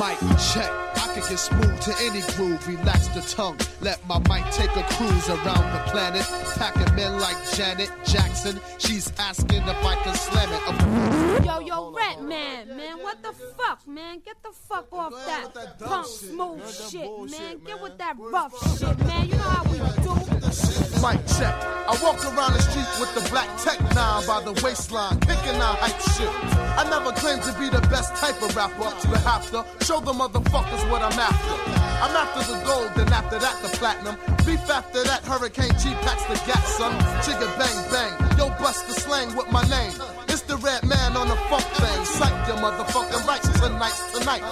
Mic check. I can get smooth to any groove. Relax the tongue. Let my mic take a cruise around the planet. Packing men like Janet Jackson. She's asking if I can slam it. Yo, yo, Rat Man, man, what the fuck, man? Get the fuck off that, punk smooth shit, man. Get with that rough shit, man. You know how we do. Mic check. I walk around the street with the black tech nine by the waistline, kicking out hype shit. I never claimed to be the best type of rapper, but have to show the motherfuckers what I'm after. I'm after the gold, then after that the platinum. Beef after that, Hurricane G packs the gas, son. Chigga bang bang, yo bust the slang with my name. It's the red man on the funk thing. Psych your motherfucking rights tonight's tonight.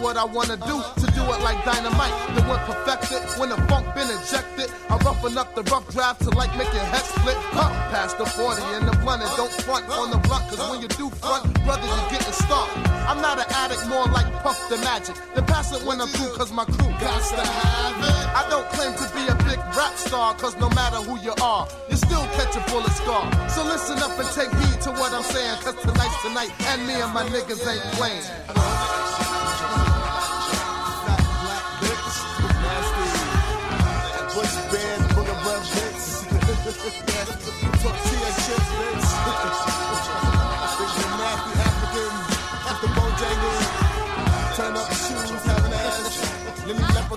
What I wanna do, to do it like dynamite. Then when perfected, when the funk been ejected, I roughen up the rough draft to like make your head split. Huh, past the 40 and the blunt and don't front on the blunt, cause when you do front, brother, you getting stuck. I'm not an addict, more like Puff the Magic. Then pass it when I'm cause my crew got to have it. I don't claim to be a big rap star, cause no matter who you are, you still catch a bullet scar. So listen up and take heed to what I'm saying, cause tonight's tonight, and me and my niggas ain't playing. Tortilla chips, bitch.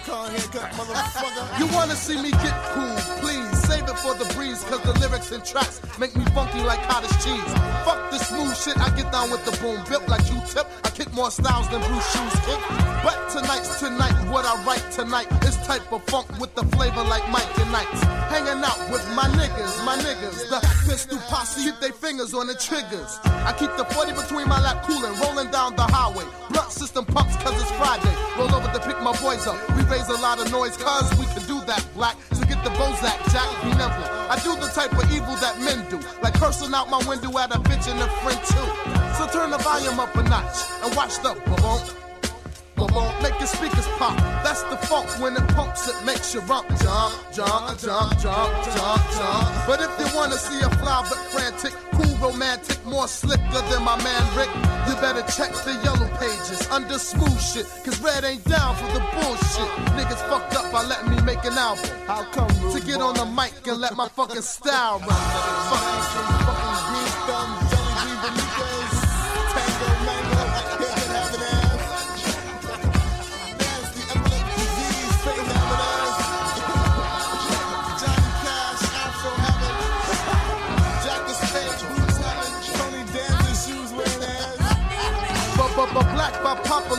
Haircut, motherfucker. You wanna see me get cool, please save it for the breeze, cause the lyrics and tracks make me funky like cottage cheese. Fuck the smooth shit, I get down with the boom, built like you tip. I kick more styles than Bruce Shoes kick. But tonight's tonight, what I write tonight is type of funk with the flavor like Mike and Knights. Hanging out with my niggas, my niggas. The pistol posse, keep their fingers on the triggers. I keep the 40 between my lap cooling, rolling down the highway. Blunt system pumps cause it's Friday. Roll over to pick my boys up. We raise a lot of noise cause we can do that black. So get the Bozak, Jack, be nimble. I do the type of evil that men do, like cursing out my window at a bitch and a friend too. So turn the volume up a notch and watch the boom. Boom, make your speakers pop. That's the funk when it pumps, it makes you rump, jump, jump, jump, jump, jump, jump. But if you wanna see a fly but frantic, cool, romantic, more slicker than my man Rick, you better check the yellow pages under smooth shit. Cause red ain't down for the bullshit. Niggas fucked up by letting me make an album. How come? To get on the mic and let my fucking style run. Fucking green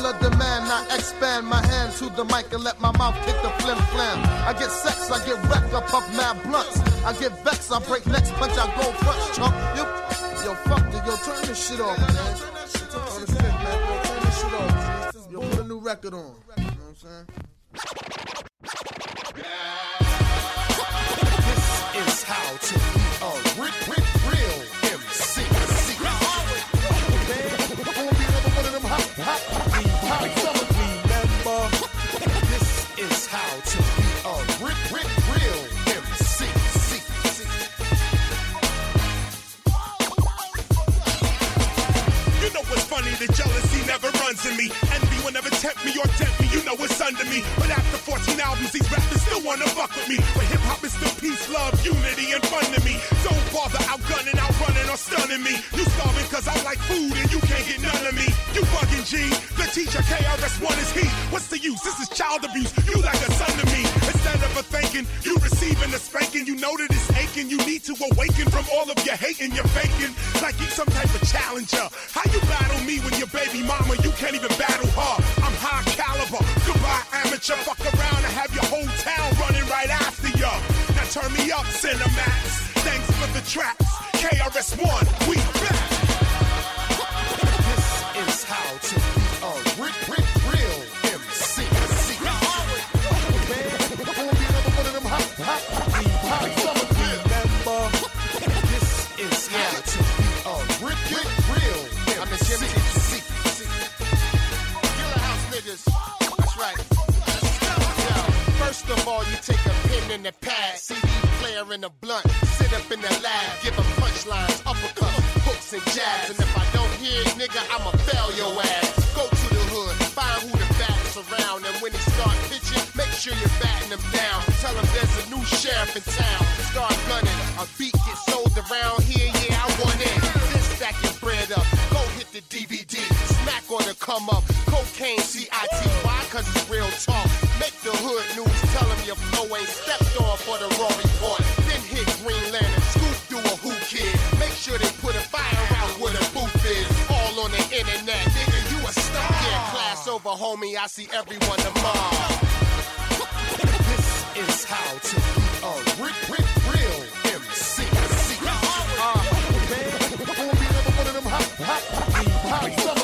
popular demand, I expand my hand to the mic and let my mouth kick the flim flam. I get sex, I get wrecked, I puff mad blunts. I get vexed, I break necks, punch, I go front, chump. You, yo, fuck it, yo, turn this shit off, man. Turn this shit off. Yo, put a new record on. You know what I'm saying? This is how to tempt me or tempt me. You know it's under me. But after 14 albums, these rappers still wanna fuck with me. But hip hop is still peace, love, unity, and fun to me. Don't bother outrunning, or stunning me. You starving cause I like food and you can't get none of me. You bugging G. The teacher KRS1 is he. What's the use? This is child abuse. You like a son to me. Instead of a thanking, you receiving a spanking. You know that it's aching. You need to awaken from all of your hating. You're faking like you some type of challenger. How you battle me when your baby mama, you can't even battle her? I'm high caliber. Goodbye, amateur. Fuck around and have your whole town running right after ya. Now turn me up, Cinemax. Thanks for the tracks. KRS1, we back. This is how to be a real, real, real MC. This is how to be a real, real, real I'm the Jimmy MC. Killer House niggas. That's right. First of all, you take a pen and a pad, CD player and a blunt, sit up in the lab, give give 'em punchlines, uppercuts, hooks and jabs, and if I don't hear it, nigga, I'ma fail your ass. Go to the hood, find who the baddest around. And when he start pitching, make sure you're batting him down. Tell him there's a new sheriff in town. Start gunning, a beat gets sold around here, yeah, I want it. Then stack your bread up, go hit the DVD. Smack on the come up, cocaine C-I-T. Why? Cause it's real talk. Make the hood news, tell him your flow ain't stepped on for the raw class over, homie, I see everyone tomorrow. This is how to be a real, real, real MC. Remember,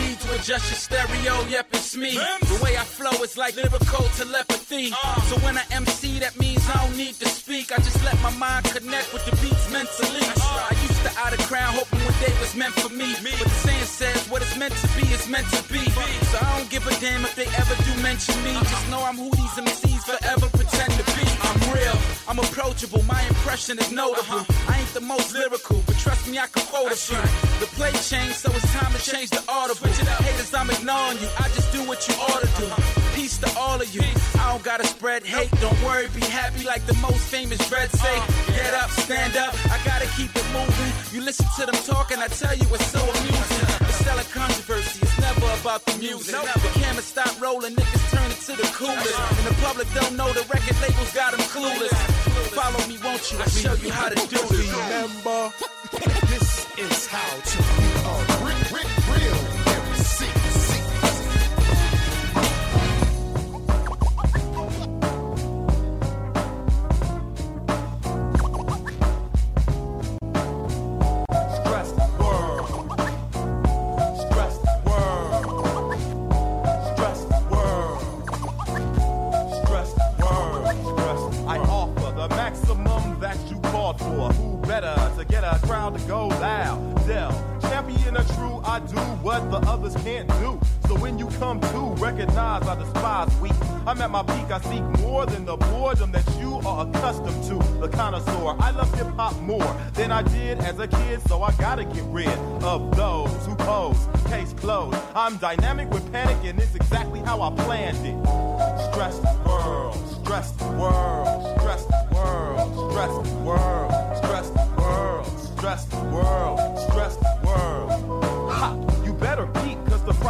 need to adjust your stereo, yep, it's me. The way I flow is like lyrical telepathy. So when I MC, that means I don't need to speak. I just let my mind connect with the beats mentally. I used to out of crown, hoping one day was meant for me. But the saying says, what it's meant to be is meant to be. So I don't give a damn if they ever do mention me. Just know I'm who these MCs forever pretend to be. I'm real, I'm approachable, my impression is notable. I ain't the most lyrical, but trust me, I can quote a few. The play changed, so it's time to change the audible. Haters, I'm ignoring you. I just do what you ought to do. Peace to all of you. I don't gotta spread hate. Don't worry, be happy like the most famous dread say. Get up, stand up. I gotta keep it moving. You listen to them talk, and I tell you it's so amusing. It's selling controversy. Never about the music. The camera stop rolling, niggas turn it to the coolest. Uh-huh. And the public don't know the record labels got them clueless. Follow me, won't you? I'll show you how to do it. Remember, this is how to be a real,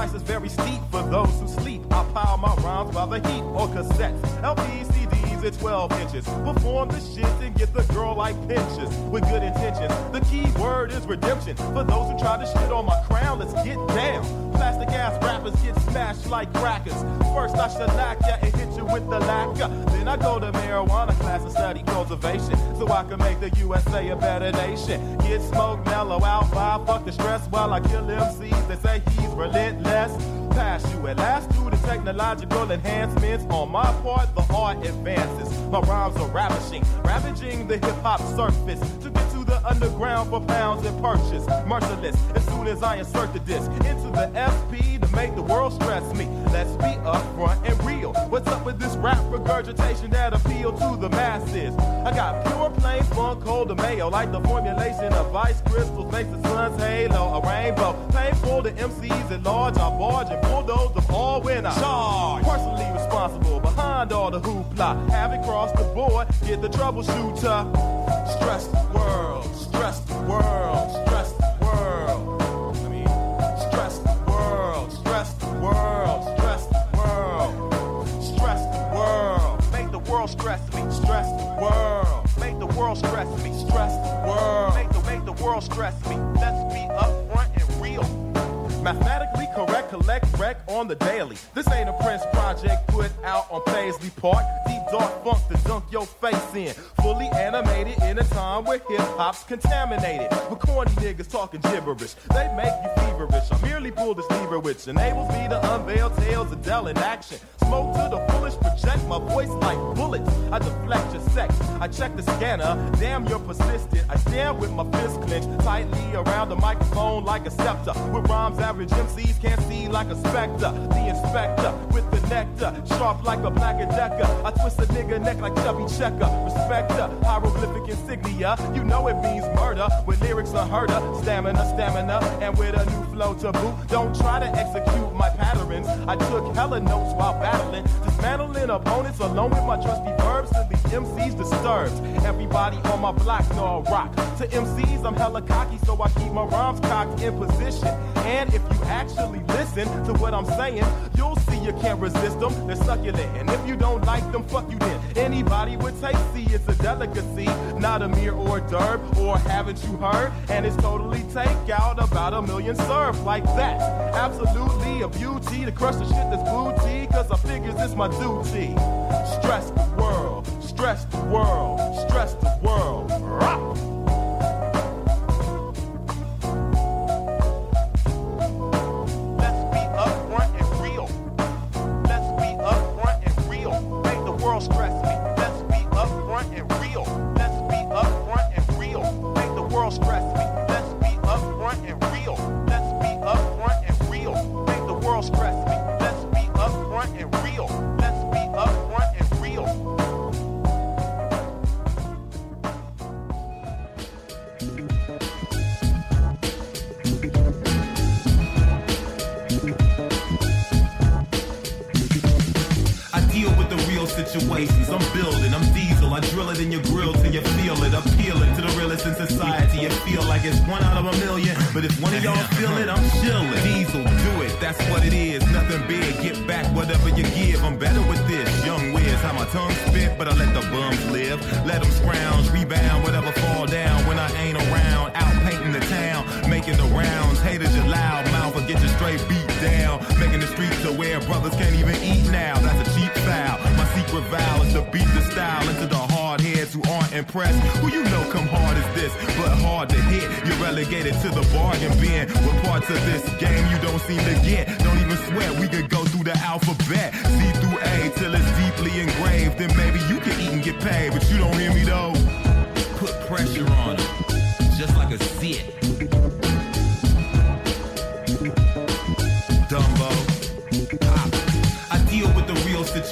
price is very steep for those who sleep. I pile my rhymes by the heat or cassettes, LPs, CDs at 12 inches. Perform the shit and get the girl like pinches with good intentions. The key word is redemption. For those who try to shit on my crown, let's get down. Plastic ass rappers get smashed like crackers. First I shellac ya and hit you with the lacquer. Then I go to marijuana class and study cultivation. So I can make the USA a better nation. Get smoked, mellow out, vibe, fuck the stress while I kill MCs. They say he's relentless. You at last through the technological enhancements. On my part, the art advances. My rhymes are ravishing, ravaging the hip hop surface. To get to the underground for pounds and purchase. Merciless, as soon as I insert the disc into the SP to make the world stress me. Let's be upfront and real. What's up with this rap regurgitation that appeal to the masses? I got pure plain funk, cold to mayo, like the formulation of ice crystals makes the sun's halo a rainbow. Painful to MCs at large, I barge and get the troubleshooter. Stressed world, stressed world, stressed world. I mean, stressed world, stressed world, stressed world, stressed world. Make the world stress me, stressed world. Make the world stress me, stressed world. Make the make the world stress me. Let's be upfront and real. Mathematically correct, collect wreck on the daily. This ain't a Prince project put out on Paisley Park. Deep dark funk to dunk your face in. Fully animated in a time where hip hop's contaminated. With corny niggas talking gibberish. They make you feverish. I merely pull this lever which enables me to unveil tales of Del in action. Smoke to the fullest project my voice like bullets. I deflect your sex. I check the scanner. Damn, you're persistent. I stand with my fist clenched tightly around the microphone like a scepter. With rhymes average MCs can't see like a specter. The inspector with the nectar, sharp like a black decker. I twist a nigga neck like Chubby Checker. Respect the hieroglyphic insignia. You know it means murder when lyrics are herder. Stamina, stamina, and with a new flow to boot. Don't try to execute my patterns. I took hella notes while battling, dismantling opponents alone with my trusty verbs to the MCs disturbed. Everybody on my block know I rock. To MCs, I'm hella cocky, so I keep my rhymes cocked in position. And if you actually listen to what I'm saying, you'll see you can't resist them. They're succulent, and if you don't like them, fuck you then. Anybody with taste, see it's a delicacy, not a mere hors d'oeuvre. Or haven't you heard? And it's totally take out about a million served like that. Absolutely a beauty to crush the shit that's booty, cause I figures it's my duty. Stress the world, stress the world, stress the world. Rock. Brothers can't even eat now. That's a cheap foul. My secret vow is to beat the style into the hard heads who aren't impressed. Who you know come hard as this, but hard to hit. You're relegated to the bargain bin. With parts of this game you don't seem to get. Don't even sweat, we could go through the alphabet. C through A till it's deeply engraved. Then maybe you can eat and get paid, but you don't hear me though. Put pressure on it, just like a zit.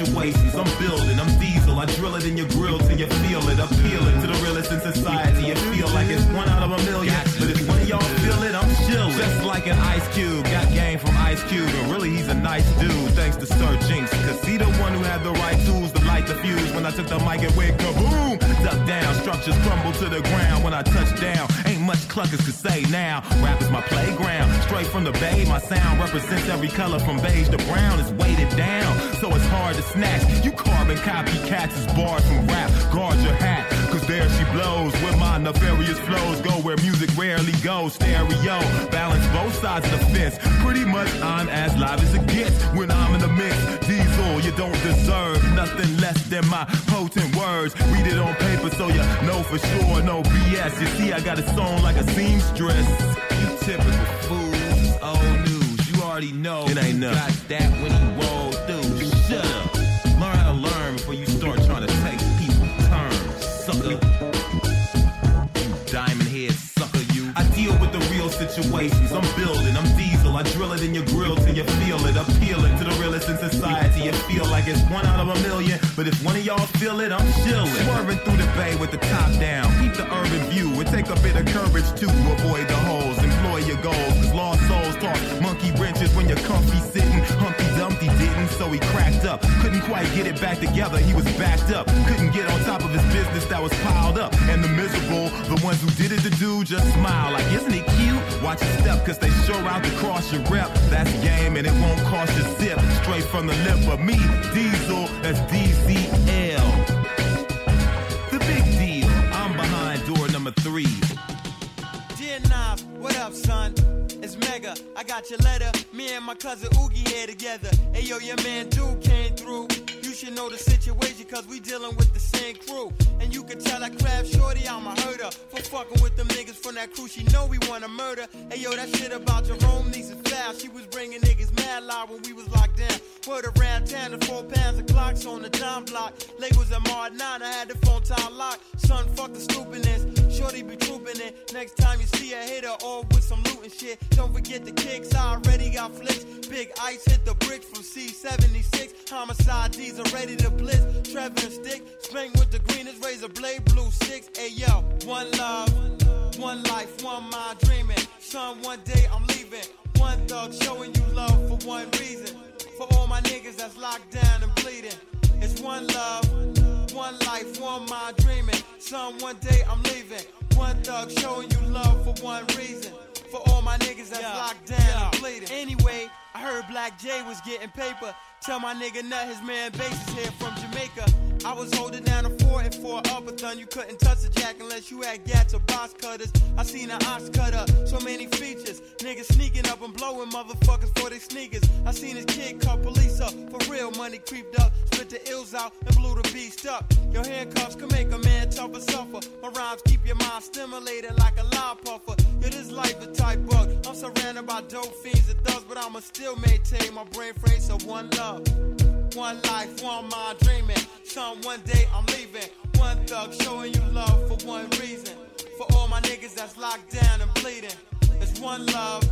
Situations. I'm building, I'm diesel. I drill it in your grill till you feel it. Appealing to the realest in society. You feel like it's one out of a million. But if one of y'all feel it, I'm chilling. Just like an ice cube. Got game from Ice Cube. And really, he's a nice dude. Thanks to Sir Jinx. Cause he the one who had the right tools to light the fuse. When I took the mic and went kaboom. Duck down. Structures crumble to the ground when I touch down. Ain't much cluckers could say now. Rap is my playground. Straight from the bay, my sound represents every color from beige to brown. It's weighted down, so it's hard to snatch. You carbon copycats is barred from rap. Guard your hat, cause there she blows. Where my nefarious flows go, where music rarely goes. Stereo, balance both sides of the fence. Pretty much I'm as live as it gets when I'm in the mix. Diesel, you don't deserve nothing less than my potent words. Read it on paper so you know for sure, no BS. You see, I got it sewn like a seamstress. You typical fools, it's old news. You already know. It ain't nothing. Got that when situations. I'm building, I'm diesel. I drill it in your grill till you feel it. Appealing to the realest in society. You feel like it's one out of a million. But if one of y'all feel it, I'm chillin'. Swerving through the bay with the top down. Keep the urban view. It take a bit of courage too to avoid the holes. Employ your goals. Cause lost souls talk monkey wrenches when you're comfy sitting. Humpty Dumpty didn't, so he cracked up. Couldn't quite get it back together. He was backed up. Couldn't get on top of his business that was piled up. And the miserable, the ones who did it to do, just smile like, isn't it cute? Watch your step, cause they sure out to cross your rep. That's game and it won't cost you zip. Straight from the lip of me, Diesel, that's DCL. The big deal, I'm behind door number three. Dear Nav, what up, son? It's Mega. I got your letter. Me and my cousin Oogie here together. Hey yo, your man Dude came through. Should know the situation, cause we dealing with the same crew. And you can tell that crab shorty I'm a herder. For fucking with them niggas from that crew, she know we wanna murder. Hey yo, that shit about Jerome needs is foul. She was bringing niggas mad loud when we was locked down. Word around town, the four pounds of clocks on the dime block. Labels at Mar 9, I had the phone time locked. Son, fuck the stupidness. Shorty be trooping it. Next time you see a hitter, all with some loot and shit. Don't forget the kicks, I already got flicks. Big ice hit the bricks from C76. Homicide D's are ready to blitz. Trevor and stick, spring with the greenest razor blade, blue six. Hey yo, one love, one life, one mind dreaming. Son, one day I'm leaving. One thug showing you love for one reason. For all my niggas that's locked down and bleeding. It's one love, one life, one mind dreaming. Son, one day I'm leaving. One thug showing you love for one reason. For all my niggas that's locked down and bleeding. Anyway, I heard Black J was getting paper. Tell my nigga Nut his man Bass is here from Jamaica. I was holding down a four and four upperthon. You couldn't touch the jack unless you had gats or box cutters. I seen an ox cutter, so many features. Niggas sneaking up and blowing motherfuckers for their sneakers. I seen his kid cut police up. For real, money creeped up. Split the ills out and blew the beast up. Your handcuffs can make a man tougher suffer. My rhymes keep your mind stimulated like a loud puffer. Yeah, this life a type bug. I'm surrounded by dope fiends and thugs, but I'ma still maintain my brain frame. So one love. One life, one mind dreaming. Son, one day I'm leaving. One thug showing you love for one reason. For all my niggas that's locked down and bleeding. It's one love,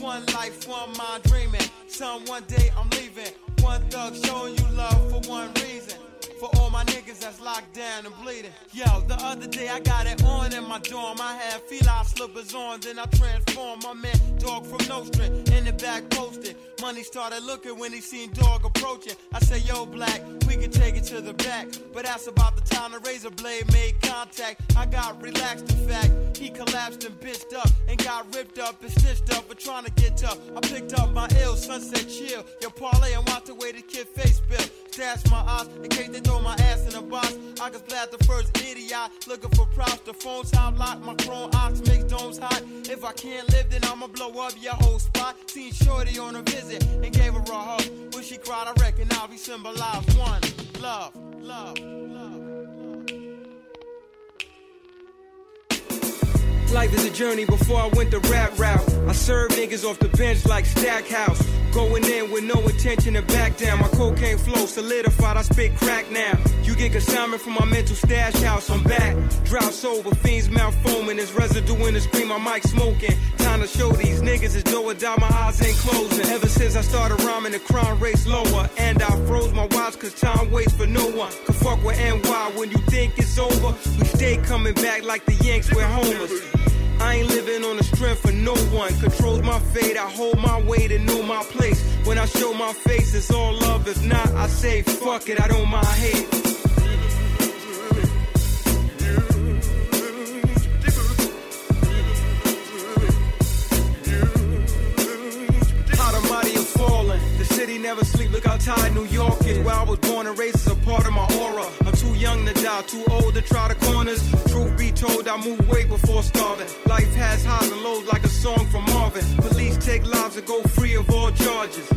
one life, one mind dreaming. Son, one day I'm leaving. One thug showing you love for one reason. For all my niggas that's locked down and bleeding. Yo, the other day I got it on in my dorm. I had feline slippers on, then I transformed my man dog from no Nostrand in the back posted. Money started looking when he seen dog approaching. I say, Yo, black, we can take it to the back. But that's about the time the razor blade made contact. I got relaxed, in fact. He collapsed and bitched up and got ripped up and stitched up for trying to get tough. I picked up my ill, sunset chill. Yo, parlay and watch the way the kid face bill. Stash my eyes in case they throw my ass in a box. I can splat the first idiot looking for props. The phone time lock, my chrome ox makes domes hot. If I can't live, then I'ma blow up your whole spot. Seen Shorty on a visit and gave her a hug. When she cried, I reckon I'll be symbolized one love, love, love. Life is a journey before I went the rap route. I served niggas off the bench like Stackhouse. Going in with no intention to back down. My cocaine flow solidified, I spit crack now. You get consignment from my mental stash house. I'm back. Drought sober, fiends mouth foaming. There's residue in the screen, my mic smoking. Time to show these niggas is do or die, my eyes ain't closing. Ever since I started rhyming, the crime rate's lower. And I froze my watch cause time waits for no one. Could fuck with NY when you think it's over. We stay coming back like the Yanks, we're homers. I ain't living on the strength of no one. Controls my fate, I hold my weight and know my place. When I show my face, it's all love. If not, I say fuck it, I don't mind hate. Never sleep. Look how tired New York is. Where I was born and raised too old to try the corners. Truth be told, I move way before starving. Life has highs and lows like a song from Marvin. Police take lives and go free of all charges.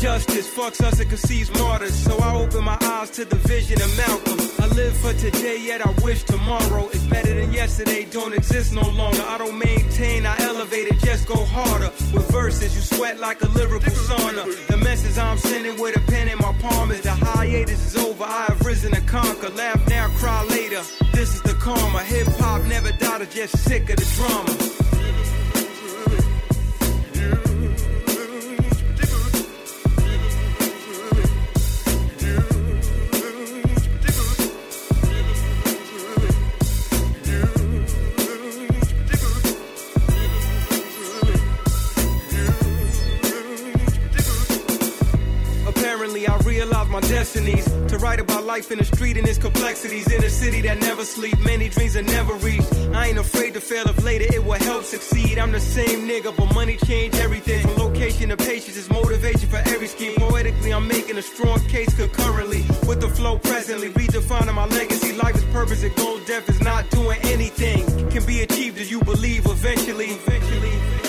Justice fucks us and conceives martyrs. So I open my eyes to the vision of Malcolm. I live for today, yet I wish tomorrow is better than yesterday. Don't exist no longer. I don't maintain, I elevate it, just go harder. With verses, you sweat like a lyrical sauna. The message I'm sending with a pen in my palm is the hiatus is over. I have risen to conquer. Laugh now, cry later. This is the karma. Hip hop never died, just sick of the drama. Apparently, I realized my destinies about life in the street and its complexities in a city that never sleep. Many dreams are never reached. I ain't afraid to fail if later it will help succeed. I'm the same nigga, but money changed everything. From location to patience is motivation for every scheme. Poetically, I'm making a strong case concurrently with the flow presently, redefining my legacy. Life is purpose and goal. Death is not doing anything. Can be achieved as you believe eventually. Eventually.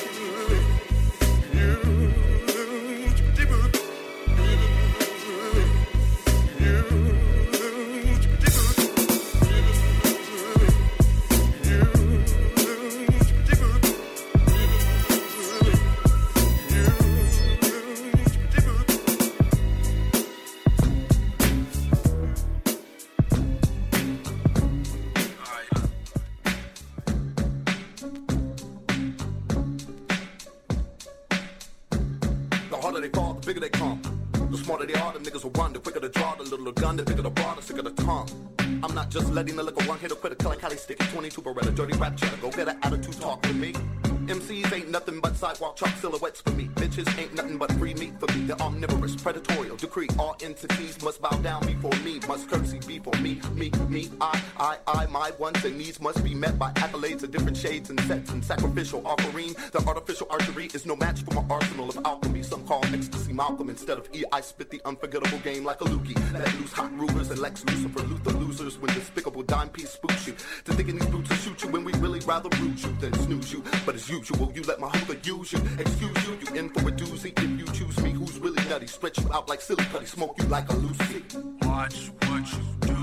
The bigger the tongue. I'm not just letting the liquor one hit a like Cali sticky 22 Beretta, dirty rap cheddar. Go get an attitude, talk to me. MCs ain't nothing but sidewalk chalk silhouettes for me. Bitches ain't nothing but free meat for me. They're omnivorous, predatorial, decree. All entities must bow down before me. Must courtesy be for me, me, me, I, I, I. My wants and needs must be met by accolades of different shades and sets and sacrificial offering. The artificial archery is no match for my arsenal of alchemy. Some call ecstasy Malcolm instead of E. I spit the unforgettable game like a lookie. Let loose hot rulers and Lex Lucifer Luther losers when despicable dime piece spooks you. To thinking these boots will shoot you when we really rather root you than snooze you. But as usual, you let my hooker use you. Excuse you, you in for a doozy. If you choose me, who's really nutty? Stretch you out like silly putty, smoke you like a Lucy. Watch what you do.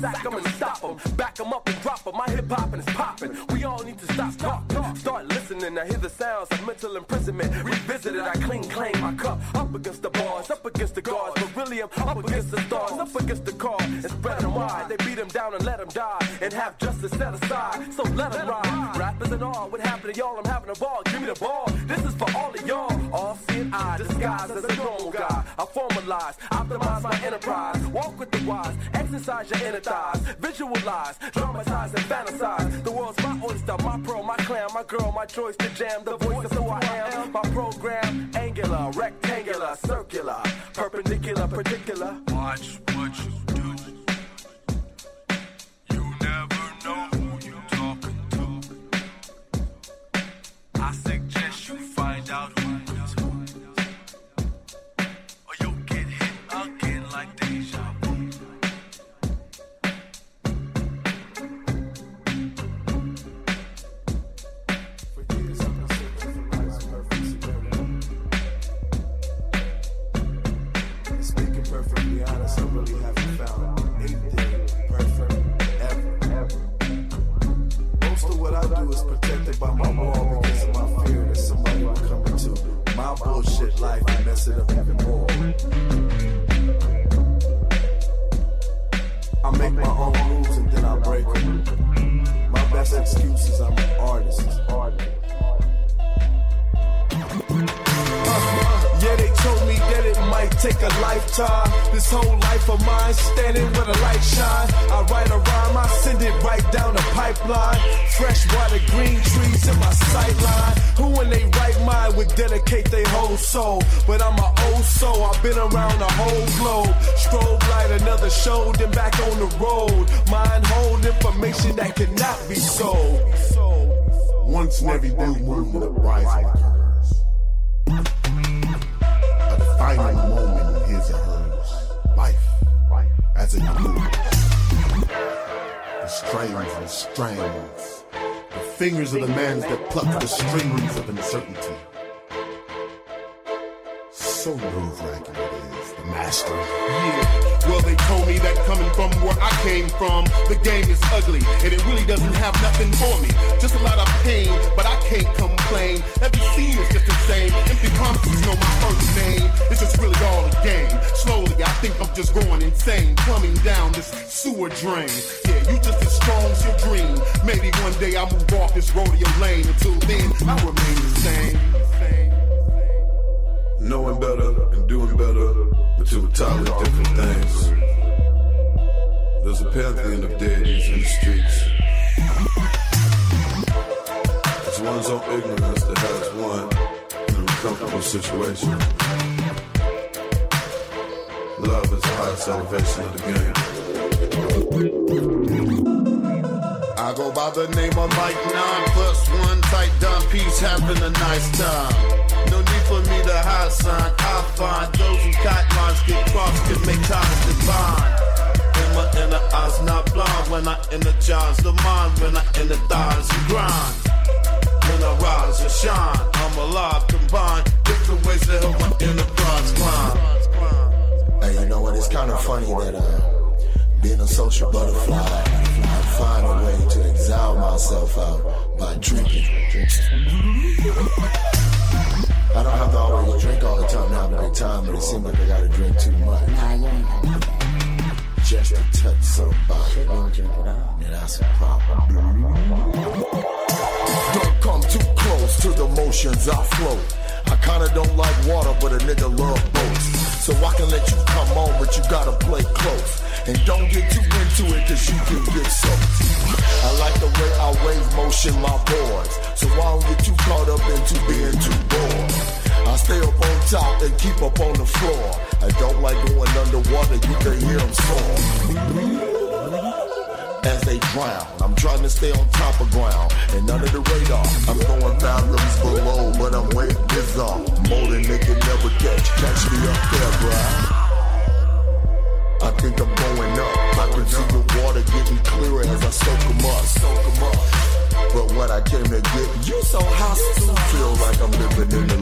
Sack him and stop him. Back him up and drop him. My hip hop it's popping. We all need to stop talking. Start listening. I hear the sounds of mental imprisonment. Revisit it. I clean claim my cup. Up against the bars. Up against the guards. But really, I'm up against the stars. Up against the car. And spread them wide. They beat him down and let him die. And have justice set aside. So let him ride. Rappers and all. What happened to y'all? I'm having a ball. Give me the ball. This is for all of y'all. All seeing eye. Disguised as a normal guy. I formalize. Optimize my enterprise. Walk with the wise. Exercise your inner thighs. Visualize. Dramatize and fantasize. The world's my oyster. My pearl. My clan. My girl. My choice to jam. The voice of who I am. My program. Angular. Rectangular. Circular. Perpendicular. Particular. Watch what you do. You never know who you're talking to. I suggest would dedicate their whole soul? But I'm an old soul, I've been around the whole globe. Strobe light, another show, then back on the road. Mind hold information that cannot be sold. Once in every blue moon, the rising occurs. A defining moment in his or hers life as it moves. The strains and strands, the fingers of the man that pluck the strings of uncertainty. So nerve wracking it is, the master. Yeah, well, they told me that coming from where I came from, the game is ugly, and it really doesn't have nothing for me. Just a lot of pain, but I can't complain. Every scene is just the same. Empty promises know my first name. It's just really all a game. Slowly, I think I'm just going insane, plumbing down this sewer drain. Yeah, you just as strong as your dream. Maybe one day I'll move off this rodeo lane. Until then, I'll remain the same. Two entirely different things. There's a pantheon of deities in the streets. It's one's own ignorance that has one in an uncomfortable situation. Love is the highest elevation of the game. I go by the name of Mike 9 plus 1 tight down peace having a nice time. To hide sign. I find those who cut lines get crossed can make times divine. In my inner eyes not blind when I energize the mind when I energize and grind. When I rise and shine, I'm alive combined. Different ways to help my enterprise climb. Hey, you know what? It's kind of funny that uh, Being a social butterfly, I find a way to exile myself out by drinking. Time and have a good time, but it seems like I gotta drink too much. Nah, you ain't got to Just to touch somebody. Yeah, that's a problem. Don't come too close to the motions I flow. I kinda don't like water, but a nigga love boats. So I can let you come on, but you gotta play close. And don't get too into it, cause you can get soaked. I like the way I wave motion my boards. So I don't get too caught up into being too bored. I stay up on top and keep up on the floor. I don't like going underwater, you can hear them soar. They drown, I'm trying to stay on top of ground and under the radar. I'm going fathoms below, but I'm way bizarre. More than they can never catch. Catch me up there, bruh. I think I'm going up. I can see the water getting clearer as I soak 'em up. Soak 'em up. But what I came to get, you so hostile. Feel like I'm living in a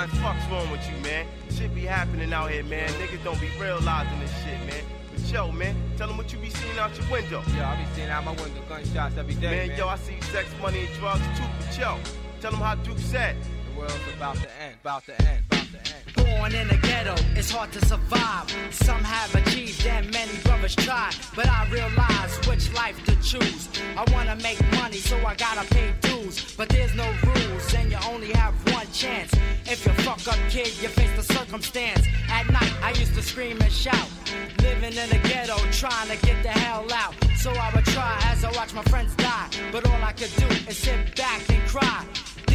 Don, fuck's wrong with you, man? Shit be happening out here, man. Niggas don't be realizing this shit, man. But yo, man, tell them what you be seeing out your window. Yo, I be seeing out my window gunshots every day, man. Man, yo, I see sex, money, and drugs too. But yo, tell them how Duke said. The world's about to end, about to end, about to end. Born in the ghetto, it's hard to survive. Some have achieved and many brothers try. But I realize which life to choose. I wanna make money, so I gotta pay dues. But there's no rules, and you only have one chance. If you fuck up, kid, you face the circumstance. At night, I used to scream and shout. Living in the ghetto, trying to get the hell out. So I would try as I watch my friends die. But all I could do is sit back and cry.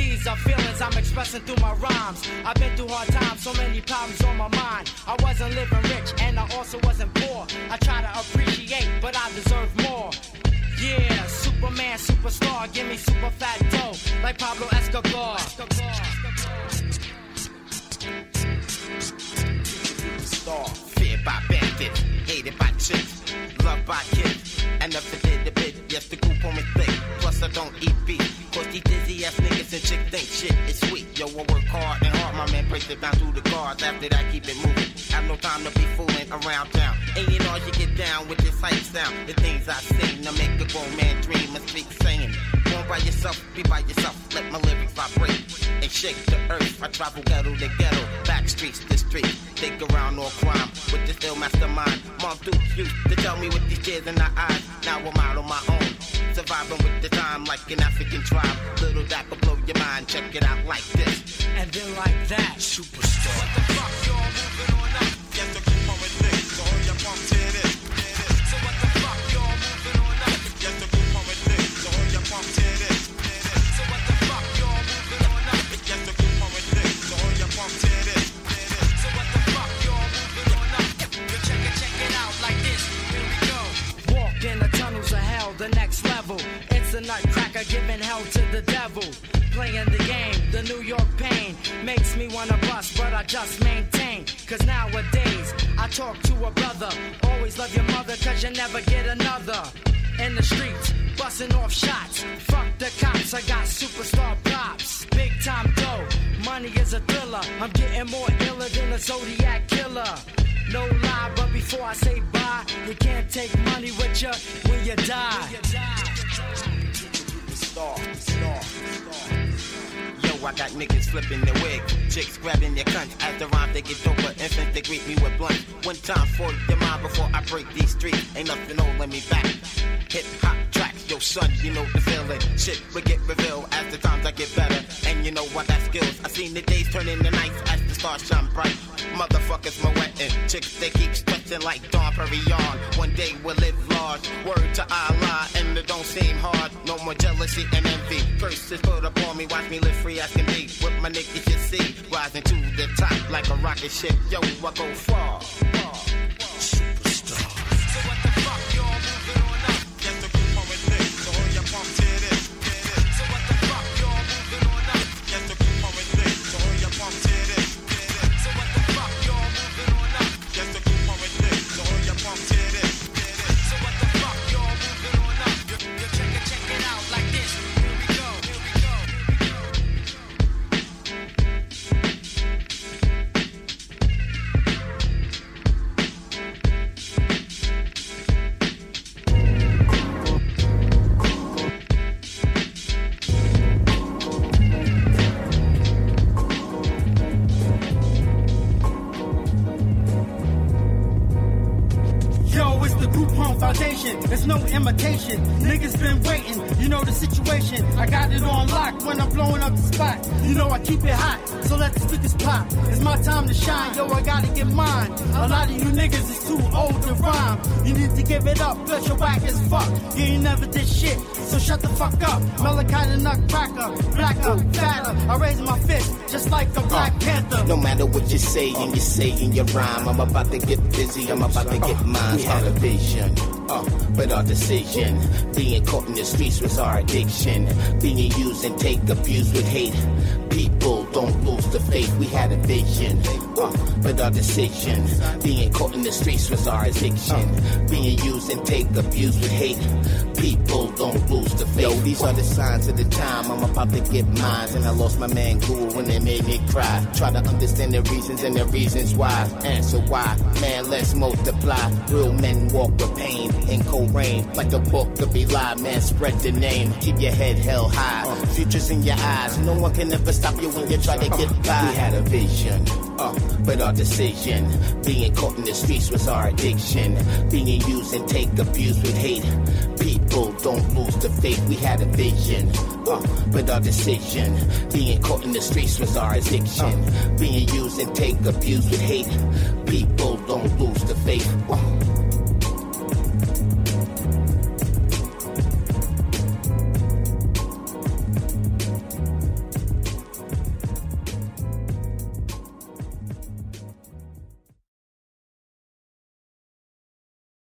These are feelings I'm expressing through my rhymes. I've been through hard times, so many problems on my mind. I wasn't living rich, and I also wasn't poor. I try to appreciate, but I deserve more. Yeah, Superman, superstar, give me super fat dough, like Pablo Escobar. Star, feared by bandits, hated by chicks, loved by kids, and never did a bit. Yes, the group on me thick. Plus, I don't eat beef. Cause these dizzy ass and chicks think shit is sweet. Yo, I work hard and hard, my man breaks it down through the cards. After that, keep it moving. Have no time to be fooling around town. Ain't you know, you get down with this hype sound. The things I sing to make a grown man dream and speak saying. Born by yourself, be by yourself. Let my lyrics vibrate and shake the earth. I travel ghetto to ghetto, back streets to street. Think around all crime with this ill mastermind. Mom Duke used to tell me with these tears in her eyes. Now I'm out on my own. Surviving with the time like an African tribe. Little that could blow your mind. Check it out like this. And then like that, superstar. What the fuck, y'all moving on break these streets. Ain't nothing holding me back. Hip hop tracks, yo son, you know the feeling. Shit will get revealed as the times I get better. And you know what that skills. I seen the days turn into nights as the stars shine bright. Motherfuckers moetting, chicks they keep stretching like Dom Perignon. One day we'll live large. Word to Allah, and it don't seem hard. No more jealousy and envy. Curses put upon me, watch me live free as can be. With my niggas you see, rising to the top like a rocket ship. Yo, I go far. I keep it hot, so let the speakers pop. It's my time to shine, yo, I gotta get mine. A lot of you niggas is too old to rhyme. You need to give it up, cause you're whack as fuck. You ain't never did shit, so shut the fuck up. Malachi the nutcracker, blacker, fatter. I raise my fist, just like a Black Panther. No matter what you say and you say in your rhyme, I'm about to get busy, I'm about to get mine. We had a vision, uh, but our decision. Being caught in the streets was our addiction. Being used and take abuse with hate. People don't lose the faith, we had a vision, but our decision. Being caught in the streets was our addiction. Being used and take abuse with hate. People don't lose the faith. Yo, these are the signs of the time. I'm about to get mines, and I lost my man cool when they made me cry. Try to understand the reasons and the reasons why. Answer why, man, let's multiply. Real men walk with pain in cold rain, like the book of Eli. Man, spread the name. Keep your head held high. Futures in your eyes. No one can ever stop you when you try to get by. We had a vision, uh, but our decision. Being caught in the streets was our addiction. Being used and take abuse with hate. People don't lose the faith. We had a vision, uh, but our decision. Being caught in the streets was our addiction. Being used and take abuse with hate. People don't lose the faith. Uh,